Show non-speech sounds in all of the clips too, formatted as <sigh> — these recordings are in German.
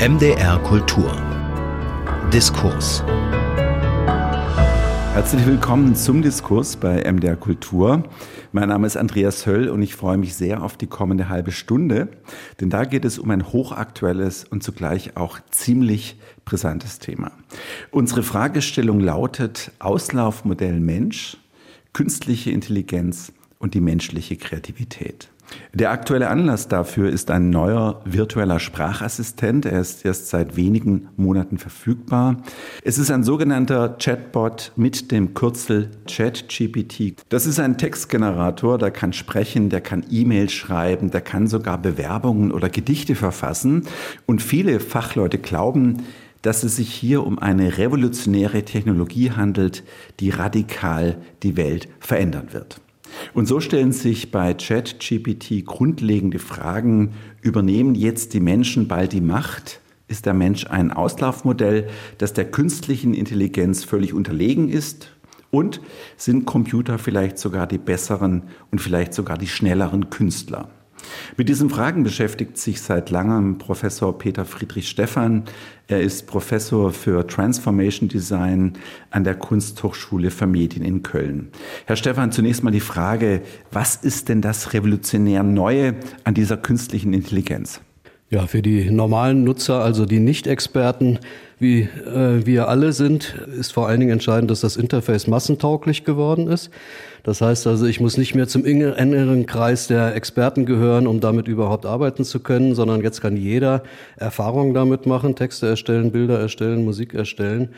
MDR Kultur. Diskurs. Herzlich willkommen zum Diskurs bei MDR Kultur. Mein Name ist Andreas Höll und ich freue mich sehr auf die kommende halbe Stunde, denn da geht es um ein hochaktuelles und zugleich auch ziemlich brisantes Thema. Unsere Fragestellung lautet Auslaufmodell Mensch, künstliche Intelligenz und die menschliche Kreativität. Der aktuelle Anlass dafür ist ein neuer virtueller Sprachassistent. Er ist erst seit wenigen Monaten verfügbar. Es ist ein sogenannter Chatbot mit dem Kürzel ChatGPT. Das ist ein Textgenerator, der kann sprechen, der kann E-Mails schreiben, der kann sogar Bewerbungen oder Gedichte verfassen. Und viele Fachleute glauben, dass es sich hier um eine revolutionäre Technologie handelt, die radikal die Welt verändern wird. Und so stellen sich bei ChatGPT grundlegende Fragen. Übernehmen jetzt die Menschen bald die Macht? Ist der Mensch ein Auslaufmodell, das der künstlichen Intelligenz völlig unterlegen ist? Und sind Computer vielleicht sogar die besseren und vielleicht sogar die schnelleren Künstler? Mit diesen Fragen beschäftigt sich seit langem Professor Peter Friedrich Stephan. Er ist Professor für Transformation Design an der Kunsthochschule für Medien in Köln. Herr Stephan, zunächst mal die Frage, was ist denn das revolutionär Neue an dieser künstlichen Intelligenz? Ja, für die normalen Nutzer, also die Nicht-Experten, wie äh, wir alle sind, ist vor allen Dingen entscheidend, dass das Interface massentauglich geworden ist. Das heißt also, ich muss nicht mehr zum engeren Kreis der Experten gehören, um damit überhaupt arbeiten zu können, sondern jetzt kann jeder Erfahrungen damit machen, Texte erstellen, Bilder erstellen, Musik erstellen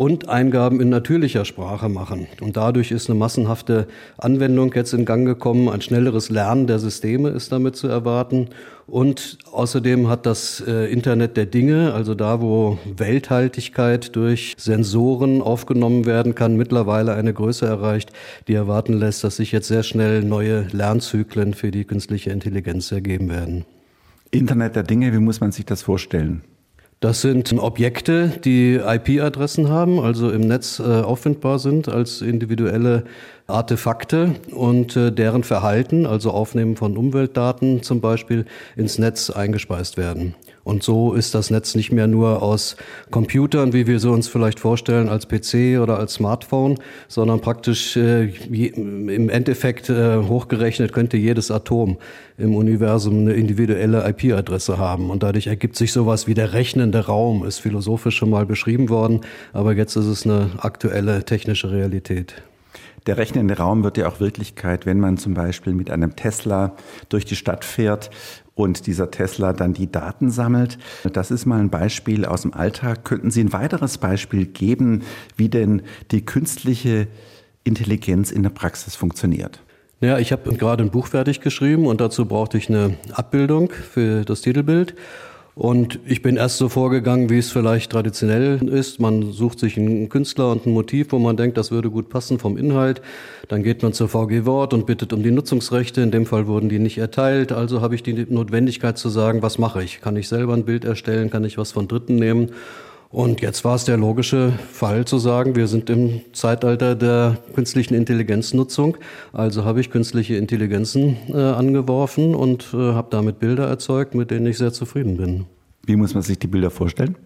und Eingaben in natürlicher Sprache machen. Und dadurch ist eine massenhafte Anwendung jetzt in Gang gekommen. Ein schnelleres Lernen der Systeme ist damit zu erwarten. Und außerdem hat das äh, Internet der Dinge, also da, wo Welthaltigkeit durch Sensoren aufgenommen werden kann, mittlerweile eine Größe erreicht, die erwarten lässt, dass sich jetzt sehr schnell neue Lernzyklen für die künstliche Intelligenz ergeben werden. Internet der Dinge, wie muss man sich das vorstellen? Das sind Objekte, die IP-Adressen haben, also im Netz äh, auffindbar sind als individuelle Artefakte und äh, deren Verhalten, also Aufnehmen von Umweltdaten zum Beispiel, ins Netz eingespeist werden. Und so ist das Netz nicht mehr nur aus Computern, wie wir sie uns vielleicht vorstellen, als PC oder als Smartphone, sondern praktisch äh, je, im Endeffekt äh, hochgerechnet könnte jedes Atom im Universum eine individuelle IP-Adresse haben. Und dadurch ergibt sich sowas wie der rechnende Raum, ist philosophisch schon mal beschrieben worden, aber jetzt ist es eine aktuelle technische Realität. Der rechnende Raum wird ja auch Wirklichkeit, wenn man zum Beispiel mit einem Tesla durch die Stadt fährt und dieser Tesla dann die Daten sammelt. Das ist mal ein Beispiel aus dem Alltag. Könnten Sie ein weiteres Beispiel geben, wie denn die künstliche Intelligenz in der Praxis funktioniert? Ja, ich habe gerade ein Buch fertig geschrieben und dazu brauchte ich eine Abbildung für das Titelbild. Und ich bin erst so vorgegangen, wie es vielleicht traditionell ist. Man sucht sich einen Künstler und ein Motiv, wo man denkt, das würde gut passen vom Inhalt. Dann geht man zur VG Wort und bittet um die Nutzungsrechte. In dem Fall wurden die nicht erteilt. Also habe ich die Notwendigkeit zu sagen, was mache ich? Kann ich selber ein Bild erstellen? Kann ich was von Dritten nehmen? Und jetzt war es der logische Fall zu sagen, wir sind im Zeitalter der künstlichen Intelligenznutzung. Also habe ich künstliche Intelligenzen äh, angeworfen und äh, habe damit Bilder erzeugt, mit denen ich sehr zufrieden bin. Wie muss man sich die Bilder vorstellen?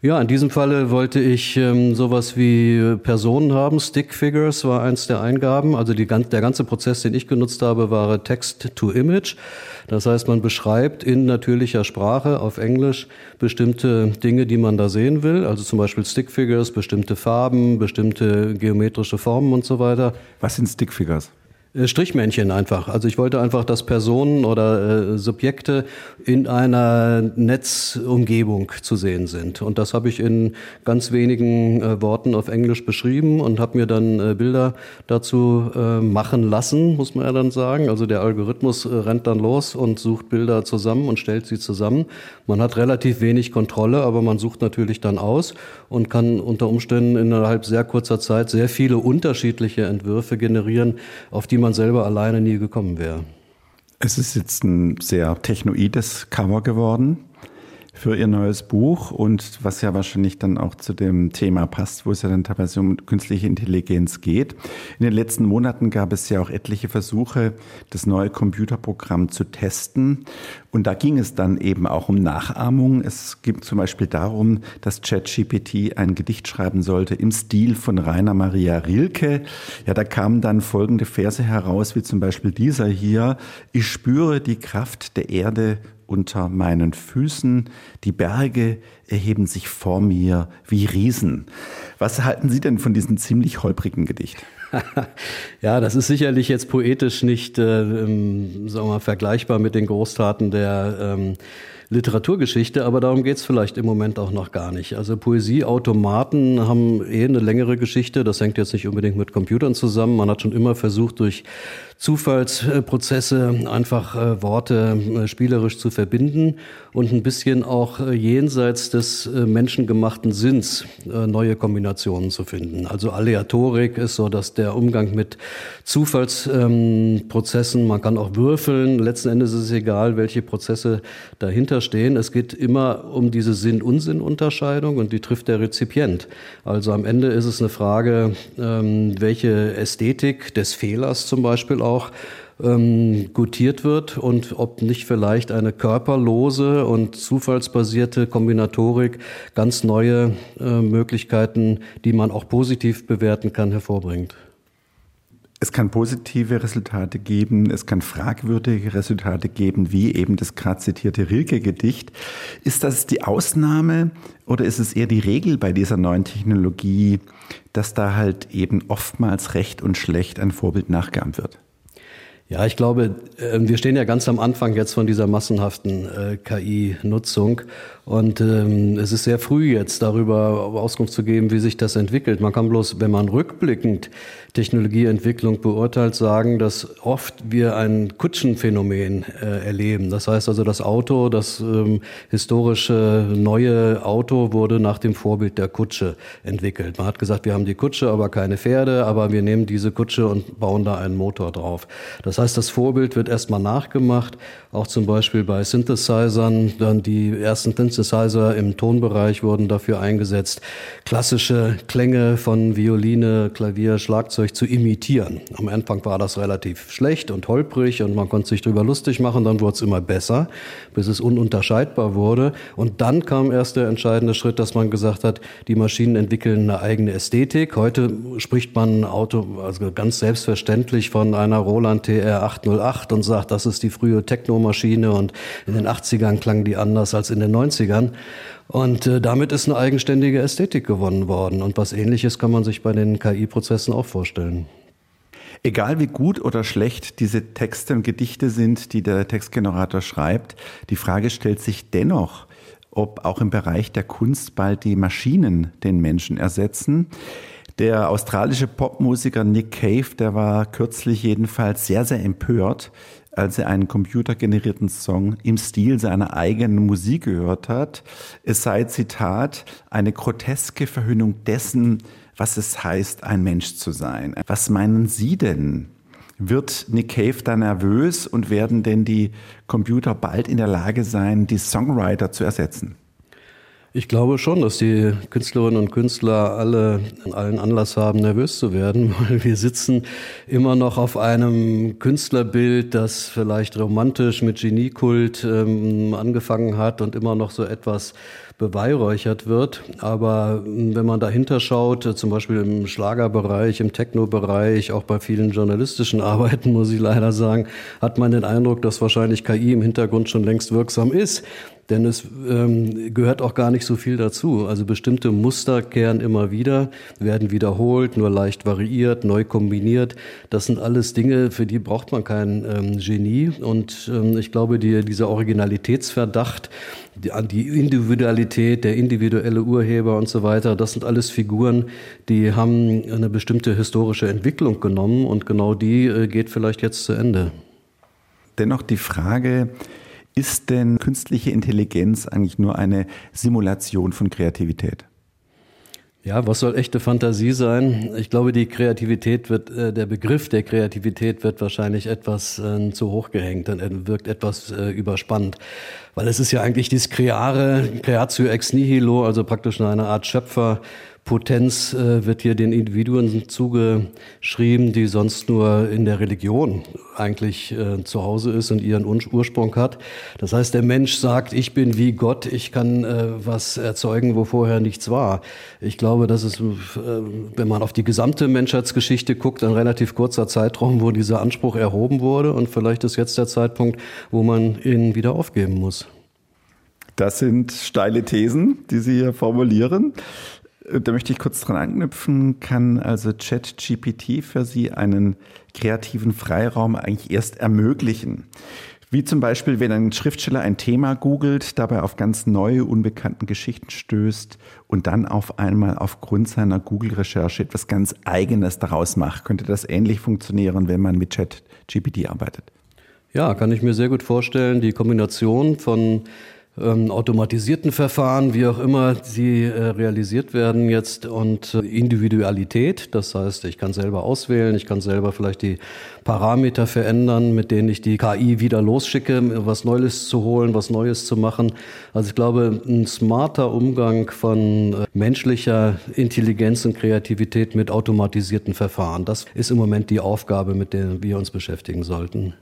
Ja, in diesem Falle wollte ich ähm, sowas wie Personen haben. Stick Figures war eins der Eingaben. Also die, der ganze Prozess, den ich genutzt habe, war Text to Image. Das heißt, man beschreibt in natürlicher Sprache auf Englisch bestimmte Dinge, die man da sehen will. Also zum Beispiel Stick Figures, bestimmte Farben, bestimmte geometrische Formen und so weiter. Was sind Stick Figures? Äh, Strichmännchen einfach. Also ich wollte einfach, dass Personen oder äh, Subjekte in einer Netzumgebung zu sehen sind. Und das habe ich in ganz wenigen äh, Worten auf Englisch beschrieben und habe mir dann äh, Bilder dazu äh, machen lassen, muss man ja dann sagen. Also der Algorithmus äh, rennt dann los und sucht Bilder zusammen und stellt sie zusammen. Man hat relativ wenig Kontrolle, aber man sucht natürlich dann aus und kann unter Umständen innerhalb sehr kurzer Zeit sehr viele unterschiedliche Entwürfe generieren, auf die man man selber alleine nie gekommen wäre. Es ist jetzt ein sehr technoides Cover geworden. Für Ihr neues Buch und was ja wahrscheinlich dann auch zu dem Thema passt, wo es ja dann teilweise um künstliche Intelligenz geht. In den letzten Monaten gab es ja auch etliche Versuche, das neue Computerprogramm zu testen. Und da ging es dann eben auch um Nachahmung. Es ging zum Beispiel darum, dass ChatGPT ein Gedicht schreiben sollte im Stil von Rainer Maria Rilke. Ja, da kamen dann folgende Verse heraus, wie zum Beispiel dieser hier. Ich spüre die Kraft der Erde unter meinen Füßen, die Berge erheben sich vor mir wie Riesen. Was halten Sie denn von diesem ziemlich holprigen Gedicht? <laughs> ja, das ist sicherlich jetzt poetisch nicht, äh, ähm, sagen wir mal, vergleichbar mit den Großtaten der ähm, Literaturgeschichte, aber darum geht's vielleicht im Moment auch noch gar nicht. Also Poesieautomaten haben eh eine längere Geschichte, das hängt jetzt nicht unbedingt mit Computern zusammen. Man hat schon immer versucht, durch Zufallsprozesse einfach äh, Worte äh, spielerisch zu verbinden und ein bisschen auch äh, jenseits des menschengemachten Sinns neue Kombinationen zu finden. Also Aleatorik ist so, dass der Umgang mit Zufallsprozessen, man kann auch würfeln, letzten Endes ist es egal, welche Prozesse dahinter stehen. Es geht immer um diese Sinn-Unsinn-Unterscheidung und die trifft der Rezipient. Also am Ende ist es eine Frage, ähm, welche Ästhetik des Fehlers zum Beispiel auch ähm, gutiert wird und ob nicht vielleicht eine körperlose und zufallsbasierte Kombinatorik ganz neue äh, Möglichkeiten, die man auch positiv bewerten kann, hervorbringt. Es kann positive Resultate geben, es kann fragwürdige Resultate geben, wie eben das gerade zitierte Rilke-Gedicht. Ist das die Ausnahme oder ist es eher die Regel bei dieser neuen Technologie, dass da halt eben oftmals recht und schlecht ein Vorbild nachgeahmt wird? Ja, ich glaube, ähm, wir stehen ja ganz am Anfang jetzt von dieser massenhaften äh, KI-Nutzung und ähm, es ist sehr früh jetzt darüber Auskunft zu geben, wie sich das entwickelt. Man kann bloß, wenn man rückblickend Technologieentwicklung beurteilt, sagen, dass oft wir ein Kutschenphänomen äh, erleben. Das heißt also, das Auto, das ähm, historische neue Auto wurde nach dem Vorbild der Kutsche entwickelt. Man hat gesagt, wir haben die Kutsche, aber keine Pferde, aber wir nehmen diese Kutsche und bauen da einen Motor drauf. Das heißt, das Vorbild wird erstmal nachgemacht, auch zum Beispiel bei Synthesizern. Dann die ersten Synthesizer im Tonbereich wurden dafür eingesetzt, klassische Klänge von Violine, Klavier, Schlagzeug zu imitieren. Am Anfang war das relativ schlecht und holprig und man konnte sich drüber lustig machen, dann wurde es immer besser, bis es ununterscheidbar wurde. Und dann kam erst der entscheidende Schritt, dass man gesagt hat, die Maschinen entwickeln eine eigene Ästhetik. Heute spricht man Auto, also ganz selbstverständlich von einer Roland TR 808 und sagt, das ist die frühe Techno-Maschine und in den 80ern klang die anders als in den 90ern. Und äh, damit ist eine eigenständige Ästhetik gewonnen worden. Und was ähnliches kann man sich bei den KI-Prozessen auch vorstellen. Egal wie gut oder schlecht diese Texte und Gedichte sind, die der Textgenerator schreibt, die Frage stellt sich dennoch, ob auch im Bereich der Kunst bald die Maschinen den Menschen ersetzen. Der australische Popmusiker Nick Cave, der war kürzlich jedenfalls sehr, sehr empört, als er einen computergenerierten Song im Stil seiner eigenen Musik gehört hat. Es sei, Zitat, eine groteske Verhöhnung dessen, was es heißt, ein Mensch zu sein. Was meinen Sie denn? Wird Nick Cave da nervös und werden denn die Computer bald in der Lage sein, die Songwriter zu ersetzen? Ich glaube schon, dass die Künstlerinnen und Künstler alle allen Anlass haben, nervös zu werden, <laughs> weil wir sitzen immer noch auf einem Künstlerbild, das vielleicht romantisch mit Geniekult ähm, angefangen hat und immer noch so etwas beweihräuchert wird. Aber hm, wenn man dahinter schaut, äh, zum Beispiel im Schlagerbereich, im Techno-Bereich, auch bei vielen journalistischen <laughs> Arbeiten, muss ich leider sagen, hat man den Eindruck, dass wahrscheinlich KI im Hintergrund schon längst wirksam ist. Denn es ähm, gehört auch gar nicht so viel dazu. Also bestimmte Muster kehren immer wieder, werden wiederholt, nur leicht variiert, neu kombiniert. Das sind alles Dinge, für die braucht man kein ähm, Genie. Und ähm, ich glaube, die, dieser Originalitätsverdacht, die, die Individualität, der individuelle Urheber und so weiter, das sind alles Figuren, die haben eine bestimmte historische Entwicklung genommen und genau die äh, geht vielleicht jetzt zu Ende. Dennoch die Frage, ist denn künstliche Intelligenz eigentlich nur eine Simulation von Kreativität? Ja, was soll echte Fantasie sein? Ich glaube, die Kreativität wird, äh, der Begriff der Kreativität wird wahrscheinlich etwas äh, zu hoch gehängt und er wirkt etwas äh, überspannt. Weil es ist ja eigentlich dieses Creare, Creatio ex nihilo, also praktisch eine Art Schöpfer, Potenz äh, wird hier den Individuen zugeschrieben, die sonst nur in der Religion eigentlich äh, zu Hause ist und ihren Ursprung hat. Das heißt, der Mensch sagt, ich bin wie Gott, ich kann äh, was erzeugen, wo vorher nichts war. Ich glaube, das ist, äh, wenn man auf die gesamte Menschheitsgeschichte guckt, ein relativ kurzer Zeitraum, wo dieser Anspruch erhoben wurde. Und vielleicht ist jetzt der Zeitpunkt, wo man ihn wieder aufgeben muss. Das sind steile Thesen, die Sie hier formulieren. Da möchte ich kurz dran anknüpfen. Kann also ChatGPT für Sie einen kreativen Freiraum eigentlich erst ermöglichen? Wie zum Beispiel, wenn ein Schriftsteller ein Thema googelt, dabei auf ganz neue, unbekannten Geschichten stößt und dann auf einmal aufgrund seiner Google-Recherche etwas ganz Eigenes daraus macht. Könnte das ähnlich funktionieren, wenn man mit ChatGPT arbeitet? Ja, kann ich mir sehr gut vorstellen. Die Kombination von ähm, automatisierten Verfahren, wie auch immer sie äh, realisiert werden jetzt und äh, Individualität. Das heißt, ich kann selber auswählen, ich kann selber vielleicht die Parameter verändern, mit denen ich die KI wieder losschicke, was Neues zu holen, was Neues zu machen. Also ich glaube, ein smarter Umgang von äh, menschlicher Intelligenz und Kreativität mit automatisierten Verfahren. Das ist im Moment die Aufgabe, mit der wir uns beschäftigen sollten.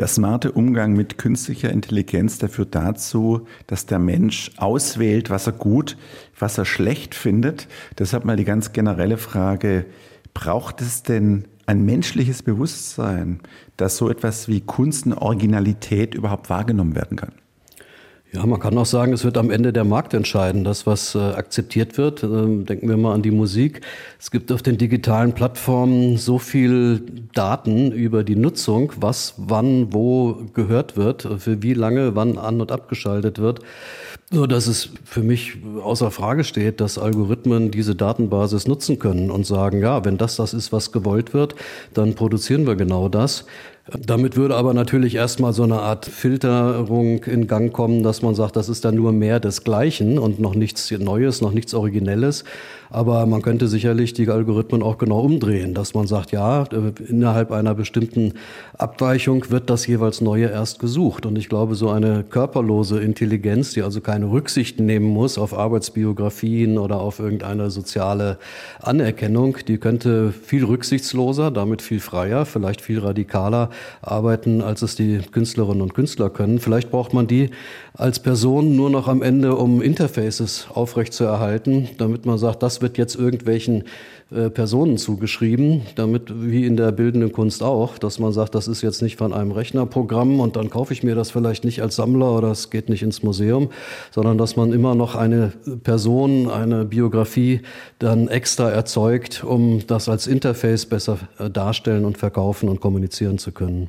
Der smarte Umgang mit künstlicher Intelligenz, der führt dazu, dass der Mensch auswählt, was er gut, was er schlecht findet. Deshalb mal die ganz generelle Frage, braucht es denn ein menschliches Bewusstsein, dass so etwas wie Kunst und Originalität überhaupt wahrgenommen werden kann? Ja, man kann auch sagen, es wird am Ende der Markt entscheiden, das, was äh, akzeptiert wird. Ähm, denken wir mal an die Musik. Es gibt auf den digitalen Plattformen so viel Daten über die Nutzung, was wann wo gehört wird, für wie lange wann an und abgeschaltet wird, so dass es für mich außer Frage steht, dass Algorithmen diese Datenbasis nutzen können und sagen, ja, wenn das das ist, was gewollt wird, dann produzieren wir genau das. Damit würde aber natürlich erstmal so eine Art Filterung in Gang kommen, dass man sagt, das ist dann nur mehr des Gleichen und noch nichts Neues, noch nichts Originelles. Aber man könnte sicherlich die Algorithmen auch genau umdrehen, dass man sagt, ja, innerhalb einer bestimmten Abweichung wird das jeweils Neue erst gesucht. Und ich glaube, so eine körperlose Intelligenz, die also keine Rücksicht nehmen muss auf Arbeitsbiografien oder auf irgendeine soziale Anerkennung, die könnte viel rücksichtsloser, damit viel freier, vielleicht viel radikaler arbeiten, als es die Künstlerinnen und Künstler können. Vielleicht braucht man die als Person nur noch am Ende, um Interfaces aufrechtzuerhalten, damit man sagt, das wird jetzt irgendwelchen äh, Personen zugeschrieben, damit wie in der bildenden Kunst auch, dass man sagt, das ist jetzt nicht von einem Rechnerprogramm und dann kaufe ich mir das vielleicht nicht als Sammler oder es geht nicht ins Museum, sondern dass man immer noch eine Person, eine Biografie dann extra erzeugt, um das als Interface besser äh, darstellen und verkaufen und kommunizieren zu können.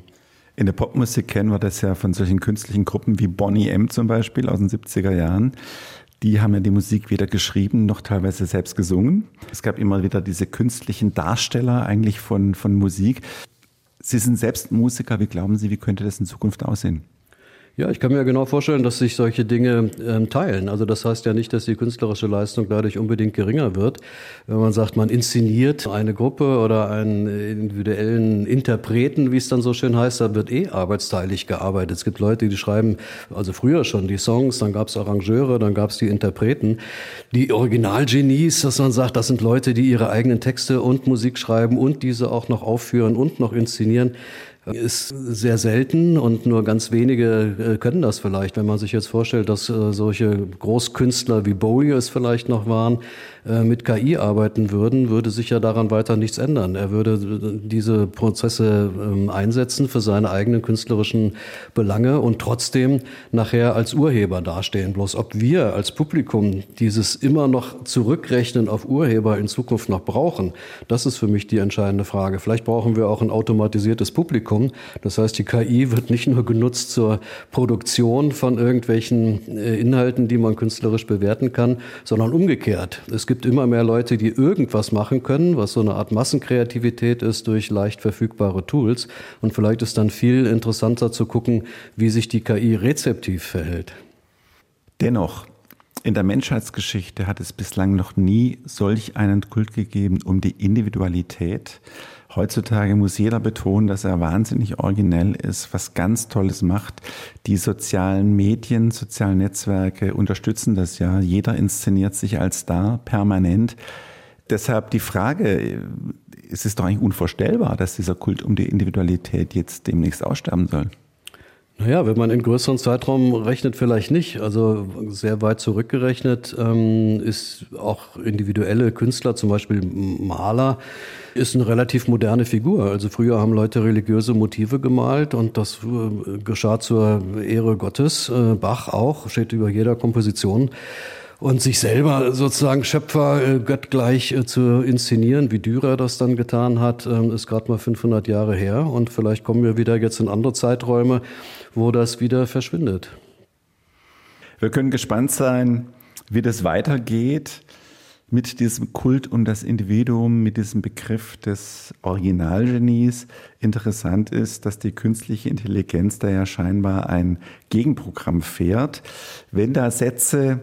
In der Popmusik kennen wir das ja von solchen künstlichen Gruppen wie Bonnie M zum Beispiel aus den 70er Jahren. Die haben ja die Musik weder geschrieben noch teilweise selbst gesungen. Es gab immer wieder diese künstlichen Darsteller eigentlich von, von Musik. Sie sind selbst Musiker. Wie glauben Sie, wie könnte das in Zukunft aussehen? Ja, ich kann mir genau vorstellen, dass sich solche Dinge äh, teilen. Also das heißt ja nicht, dass die künstlerische Leistung dadurch unbedingt geringer wird. Wenn man sagt, man inszeniert eine Gruppe oder einen individuellen Interpreten, wie es dann so schön heißt, da wird eh arbeitsteilig gearbeitet. Es gibt Leute, die schreiben, also früher schon die Songs, dann gab es Arrangeure, dann gab es die Interpreten. Die Originalgenies, dass man sagt, das sind Leute, die ihre eigenen Texte und Musik schreiben und diese auch noch aufführen und noch inszenieren ist sehr selten und nur ganz wenige äh, können das vielleicht. Wenn man sich jetzt vorstellt, dass äh, solche Großkünstler wie Bowie es vielleicht noch waren, äh, mit KI arbeiten würden, würde sich ja daran weiter nichts ändern. Er würde diese Prozesse ähm, einsetzen für seine eigenen künstlerischen Belange und trotzdem nachher als Urheber dastehen. Bloß ob wir als Publikum dieses immer noch zurückrechnen auf Urheber in Zukunft noch brauchen, das ist für mich die entscheidende Frage. Vielleicht brauchen wir auch ein automatisiertes Publikum. Das heißt, die KI wird nicht nur genutzt zur Produktion von irgendwelchen äh, Inhalten, die man künstlerisch bewerten kann, sondern umgekehrt. Es gibt immer mehr Leute, die irgendwas machen können, was so eine Art Massenkreativität ist durch leicht verfügbare Tools. Und vielleicht ist dann viel interessanter zu gucken, wie sich die KI rezeptiv verhält. Dennoch, In der Menschheitsgeschichte hat es bislang noch nie solch einen Kult gegeben um die Individualität. Heutzutage muss jeder betonen, dass er wahnsinnig originell ist, was ganz Tolles macht. Die sozialen Medien, sozialen Netzwerke unterstützen das ja. Jeder inszeniert sich als Star permanent. Deshalb die Frage, es ist doch eigentlich unvorstellbar, dass dieser Kult um die Individualität jetzt demnächst aussterben soll. Naja, wenn man in größeren Zeitraum rechnet, vielleicht nicht. Also sehr weit zurückgerechnet ähm, ist auch individuelle Künstler, zum Beispiel Maler, ist eine relativ moderne Figur. Also früher haben Leute religiöse Motive gemalt und das äh, geschah zur Ehre Gottes. Äh, Bach auch, steht über jeder Komposition und sich selber sozusagen Schöpfer äh, göttgleich äh, zu inszenieren, wie Dürer das dann getan hat, äh, ist gerade mal 500 Jahre her und vielleicht kommen wir wieder jetzt in andere Zeiträume, wo das wieder verschwindet. Wir können gespannt sein, wie das weitergeht mit diesem Kult um das Individuum, mit diesem Begriff des Originalgenies. Interessant ist, dass die künstliche Intelligenz da ja scheinbar ein Gegenprogramm fährt. Wenn da Sätze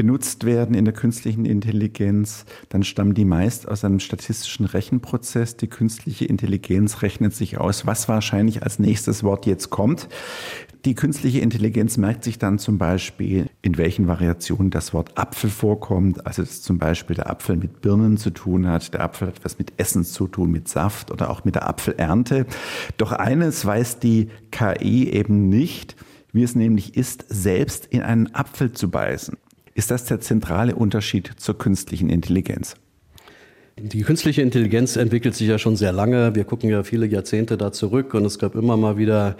benutzt werden in der künstlichen Intelligenz, dann stammen die meist aus einem statistischen Rechenprozess. Die künstliche Intelligenz rechnet sich aus, was wahrscheinlich als nächstes Wort jetzt kommt. Die künstliche Intelligenz merkt sich dann zum Beispiel, in welchen Variationen das Wort Apfel vorkommt. Also dass zum Beispiel der Apfel mit Birnen zu tun hat, der Apfel hat was mit Essen zu tun, mit Saft oder auch mit der Apfelernte. Doch eines weiß die KI eben nicht, wie es nämlich ist, selbst in einen Apfel zu beißen. Ist das der zentrale Unterschied zur künstlichen Intelligenz? Die künstliche Intelligenz entwickelt sich ja schon sehr lange. Wir gucken ja viele Jahrzehnte da zurück und es gab immer mal wieder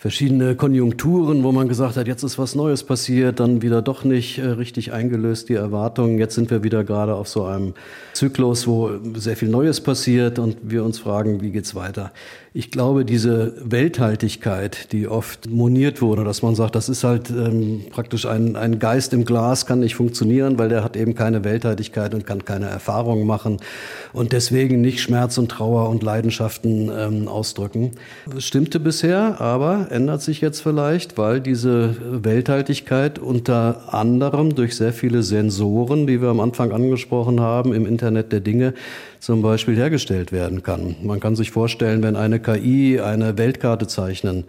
verschiedene Konjunkturen, wo man gesagt hat, jetzt ist was Neues passiert, dann wieder doch nicht äh, richtig eingelöst, die Erwartungen. Jetzt sind wir wieder gerade auf so einem Zyklus, wo sehr viel Neues passiert und wir uns fragen, wie geht's weiter? Ich glaube, diese Welthaltigkeit, die oft moniert wurde, dass man sagt, das ist halt ähm, praktisch ein, ein Geist im Glas, kann nicht funktionieren, weil der hat eben keine Welthaltigkeit und kann keine Erfahrungen machen und deswegen nicht Schmerz und Trauer und Leidenschaften ähm, ausdrücken. Das stimmte bisher, aber ändert sich jetzt vielleicht, weil diese Welthaltigkeit unter anderem durch sehr viele Sensoren, die wir am Anfang angesprochen haben, im Internet der Dinge, zum Beispiel hergestellt werden kann. Man kann sich vorstellen, wenn eine KI eine Weltkarte zeichnen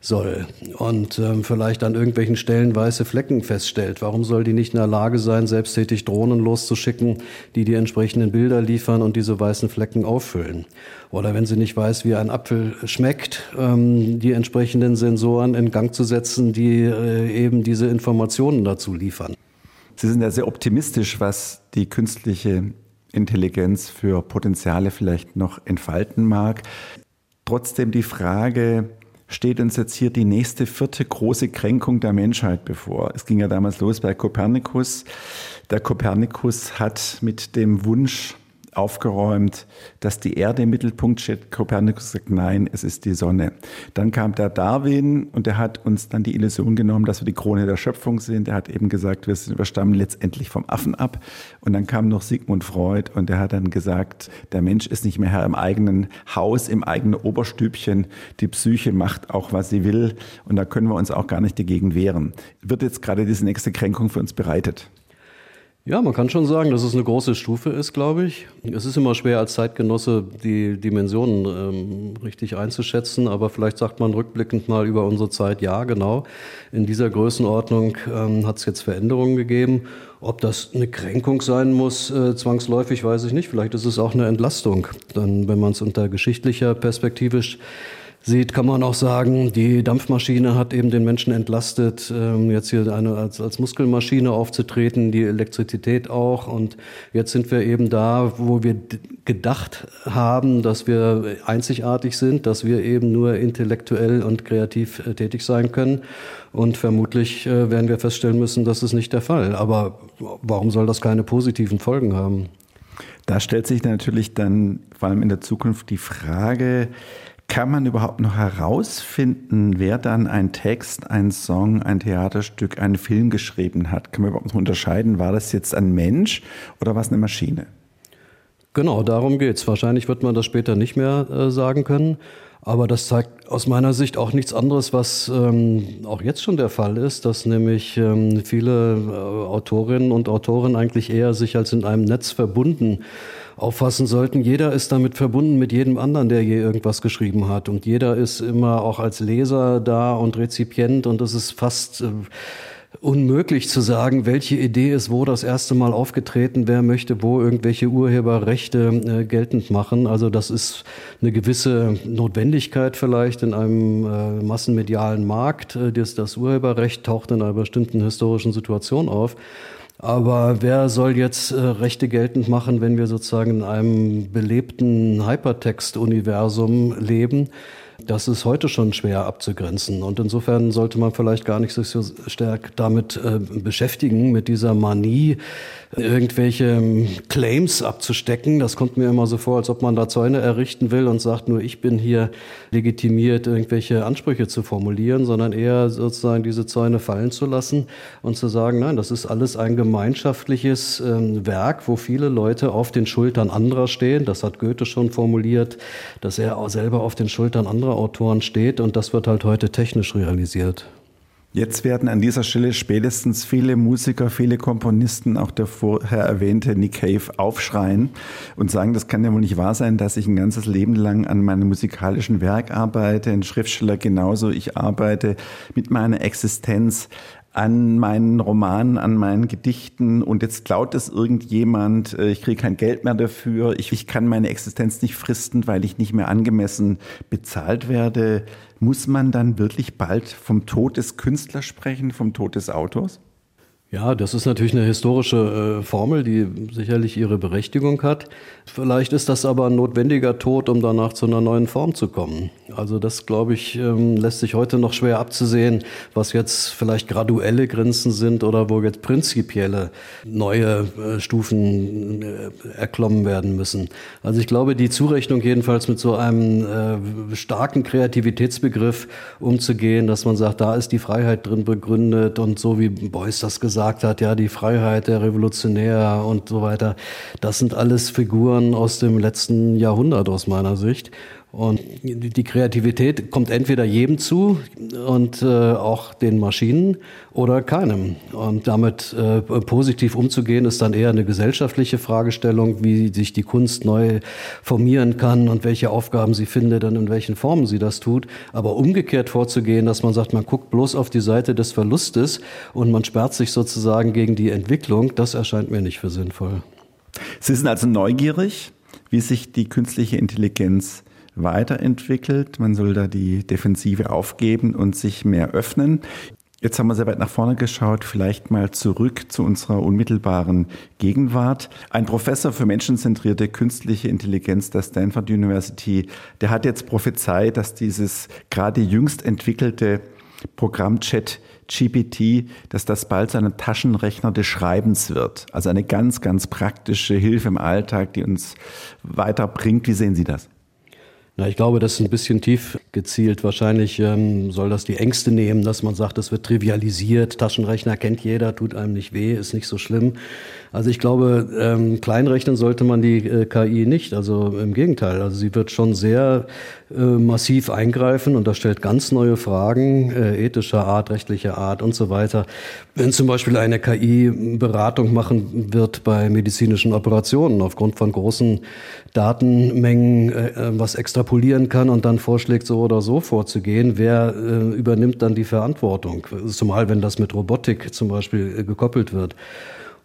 soll und ähm, vielleicht an irgendwelchen Stellen weiße Flecken feststellt, warum soll die nicht in der Lage sein, selbsttätig Drohnen loszuschicken, die die entsprechenden Bilder liefern und diese weißen Flecken auffüllen? Oder wenn sie nicht weiß, wie ein Apfel schmeckt, ähm, die entsprechenden Sensoren in Gang zu setzen, die äh, eben diese Informationen dazu liefern. Sie sind ja sehr optimistisch, was die künstliche Intelligenz für Potenziale vielleicht noch entfalten mag. Trotzdem die Frage, steht uns jetzt hier die nächste vierte große Kränkung der Menschheit bevor. Es ging ja damals los bei Kopernikus. Der Kopernikus hat mit dem Wunsch aufgeräumt, dass die Erde im Mittelpunkt steht. Kopernikus sagt, nein, es ist die Sonne. Dann kam der Darwin und der hat uns dann die Illusion genommen, dass wir die Krone der Schöpfung sind. Er hat eben gesagt, wir, sind, wir stammen letztendlich vom Affen ab. Und dann kam noch Sigmund Freud und der hat dann gesagt, der Mensch ist nicht mehr Herr im eigenen Haus, im eigenen Oberstübchen. Die Psyche macht auch, was sie will. Und da können wir uns auch gar nicht dagegen wehren. Wird jetzt gerade diese nächste Kränkung für uns bereitet? Ja, man kann schon sagen, dass es eine große Stufe ist, glaube ich. Es ist immer schwer als Zeitgenosse die Dimensionen ähm, richtig einzuschätzen, aber vielleicht sagt man rückblickend mal über unsere Zeit, ja, genau. In dieser Größenordnung ähm, hat es jetzt Veränderungen gegeben. Ob das eine Kränkung sein muss, äh, zwangsläufig, weiß ich nicht. Vielleicht ist es auch eine Entlastung. Dann, wenn man es unter geschichtlicher Perspektive sieht, kann man auch sagen, die Dampfmaschine hat eben den Menschen entlastet, ähm, jetzt hier eine, als, als Muskelmaschine aufzutreten, die Elektrizität auch. Und jetzt sind wir eben da, wo wir gedacht haben, dass wir einzigartig sind, dass wir eben nur intellektuell und kreativ äh, tätig sein können. Und vermutlich äh, werden wir feststellen müssen, das ist nicht der Fall. Aber warum soll das keine positiven Folgen haben? Da stellt sich natürlich dann vor allem in der Zukunft die Frage, kann man überhaupt noch herausfinden, wer dann ein Text, ein Song, ein Theaterstück, einen Film geschrieben hat? Kann man überhaupt noch unterscheiden, war das jetzt ein Mensch oder war es eine Maschine? Genau, darum geht's. Wahrscheinlich wird man das später nicht mehr äh, sagen können. Aber das zeigt aus meiner Sicht auch nichts anderes, was ähm, auch jetzt schon der Fall ist, dass nämlich ähm, viele äh, Autorinnen und Autoren eigentlich eher sich als in einem Netz verbunden auffassen sollten. Jeder ist damit verbunden mit jedem anderen, der je irgendwas geschrieben hat. Und jeder ist immer auch als Leser da und Rezipient. Und das ist fast äh, unmöglich zu sagen, welche Idee ist wo das erste Mal aufgetreten, wer möchte wo irgendwelche Urheberrechte äh, geltend machen. Also das ist eine gewisse Notwendigkeit vielleicht in einem äh, massenmedialen Markt. Äh, das, das Urheberrecht taucht in einer bestimmten historischen Situation auf. Aber wer soll jetzt äh, Rechte geltend machen, wenn wir sozusagen in einem belebten Hypertext-Universum leben? Das ist heute schon schwer abzugrenzen. Und insofern sollte man vielleicht gar nicht sich so stark damit äh, beschäftigen, mit dieser Manie, irgendwelche ähm, Claims abzustecken. Das kommt mir immer so vor, als ob man da Zäune errichten will und sagt, nur ich bin hier legitimiert, irgendwelche Ansprüche zu formulieren, sondern eher sozusagen diese Zäune fallen zu lassen und zu sagen, nein, das ist alles ein gemeinschaftliches ähm, Werk, wo viele Leute auf den Schultern anderer stehen. Das hat Goethe schon formuliert, dass er selber auf den Schultern anderer Autoren steht und das wird halt heute technisch realisiert. Jetzt werden an dieser Stelle spätestens viele Musiker, viele Komponisten, auch der vorher erwähnte Nick Cave, aufschreien und sagen, das kann ja wohl nicht wahr sein, dass ich ein ganzes Leben lang an meinem musikalischen Werk arbeite, ein Schriftsteller genauso, ich arbeite mit meiner Existenz an meinen Romanen, an meinen Gedichten und jetzt klaut es irgendjemand, äh, ich kriege kein Geld mehr dafür, ich, ich kann meine Existenz nicht fristen, weil ich nicht mehr angemessen bezahlt werde. Muss man dann wirklich bald vom Tod des Künstlers sprechen, vom Tod des Autors? Ja, das ist natürlich eine historische äh, Formel, die sicherlich ihre Berechtigung hat. Vielleicht ist das aber ein notwendiger Tod, um danach zu einer neuen Form zu kommen. Also das, glaube ich, ähm, lässt sich heute noch schwer abzusehen, was jetzt vielleicht graduelle Grenzen sind oder wo jetzt prinzipielle neue äh, Stufen äh, erklommen werden müssen. Also ich glaube, die Zurechnung jedenfalls mit so einem äh, starken Kreativitätsbegriff umzugehen, dass man sagt, da ist die Freiheit drin begründet und so wie Beuys das gesagt gesagt hat, ja, die Freiheit der Revolutionär und so weiter, das sind alles Figuren aus dem letzten Jahrhundert aus meiner Sicht. Und die Kreativität kommt entweder jedem zu und äh, auch den Maschinen oder keinem. Und damit äh, positiv umzugehen, ist dann eher eine gesellschaftliche Fragestellung, wie sich die Kunst neu formieren kann und welche Aufgaben sie findet und in welchen Formen sie das tut. Aber umgekehrt vorzugehen, dass man sagt, man guckt bloß auf die Seite des Verlustes und man sperrt sich sozusagen gegen die Entwicklung, das erscheint mir nicht für sinnvoll. Sie sind also neugierig, wie sich die künstliche Intelligenz weiterentwickelt. Man soll da die Defensive aufgeben und sich mehr öffnen. Jetzt haben wir sehr weit nach vorne geschaut, vielleicht mal zurück zu unserer unmittelbaren Gegenwart. Ein Professor für menschenzentrierte künstliche Intelligenz der Stanford University, der hat jetzt prophezeit, dass dieses gerade jüngst entwickelte Programm Chat GPT, dass das bald zu einem Taschenrechner des Schreibens wird. Also eine ganz, ganz praktische Hilfe im Alltag, die uns weiterbringt. Wie sehen Sie das? Na, ich glaube, das ist ein bisschen tief gezielt. Wahrscheinlich ähm, soll das die Ängste nehmen, dass man sagt, das wird trivialisiert. Taschenrechner kennt jeder, tut einem nicht weh, ist nicht so schlimm. Also ich glaube, ähm, kleinrechnen sollte man die äh, KI nicht. Also im Gegenteil. Also sie wird schon sehr äh, massiv eingreifen und das stellt ganz neue Fragen äh, ethischer Art, rechtlicher Art und so weiter. Wenn zum Beispiel eine KI Beratung machen wird bei medizinischen Operationen aufgrund von großen Datenmengen, äh, äh was extra extrapolieren kann und dann vorschlägt, so oder so vorzugehen, wer äh, übernimmt dann die Verantwortung? Zumal wenn das mit Robotik zum Beispiel gekoppelt wird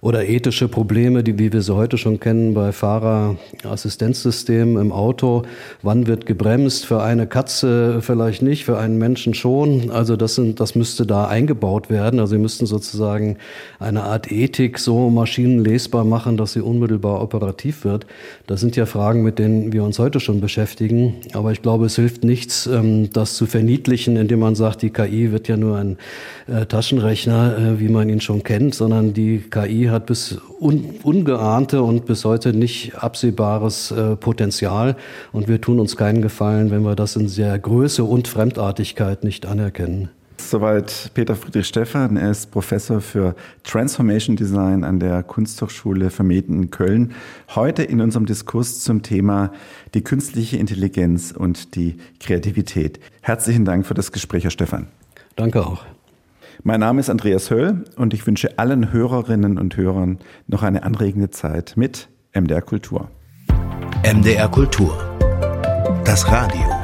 oder ethische Probleme, die, wie wir sie heute schon kennen bei Fahrerassistenzsystemen im Auto. Wann wird gebremst? Für eine Katze vielleicht nicht, für einen Menschen schon. Also das sind, das müsste da eingebaut werden. Also wir müssten sozusagen eine Art Ethik so maschinenlesbar machen, dass sie unmittelbar operativ wird. Das sind ja Fragen, mit denen wir uns heute schon beschäftigen. Aber ich glaube, es hilft nichts, ähm, das zu verniedlichen, indem man sagt, die KI wird ja nur ein äh, Taschenrechner, äh, wie man ihn schon kennt, sondern die KI hat bis un ungeahnte und bis heute nicht absehbares äh, Potenzial. Und wir tun uns keinen Gefallen, wenn wir das in der Größe und Fremdartigkeit nicht anerkennen. Soweit Peter Friedrich Stephan. Er ist Professor für Transformation Design an der Kunsthochschule für Medien in Köln. Heute in unserem Diskurs zum Thema die künstliche Intelligenz und die Kreativität. Herzlichen Dank für das Gespräch, Herr Stephan. Danke auch. Mein Name ist Andreas Höll und ich wünsche allen Hörerinnen und Hörern noch eine anregende Zeit mit MDR Kultur. MDR Kultur. Das Radio.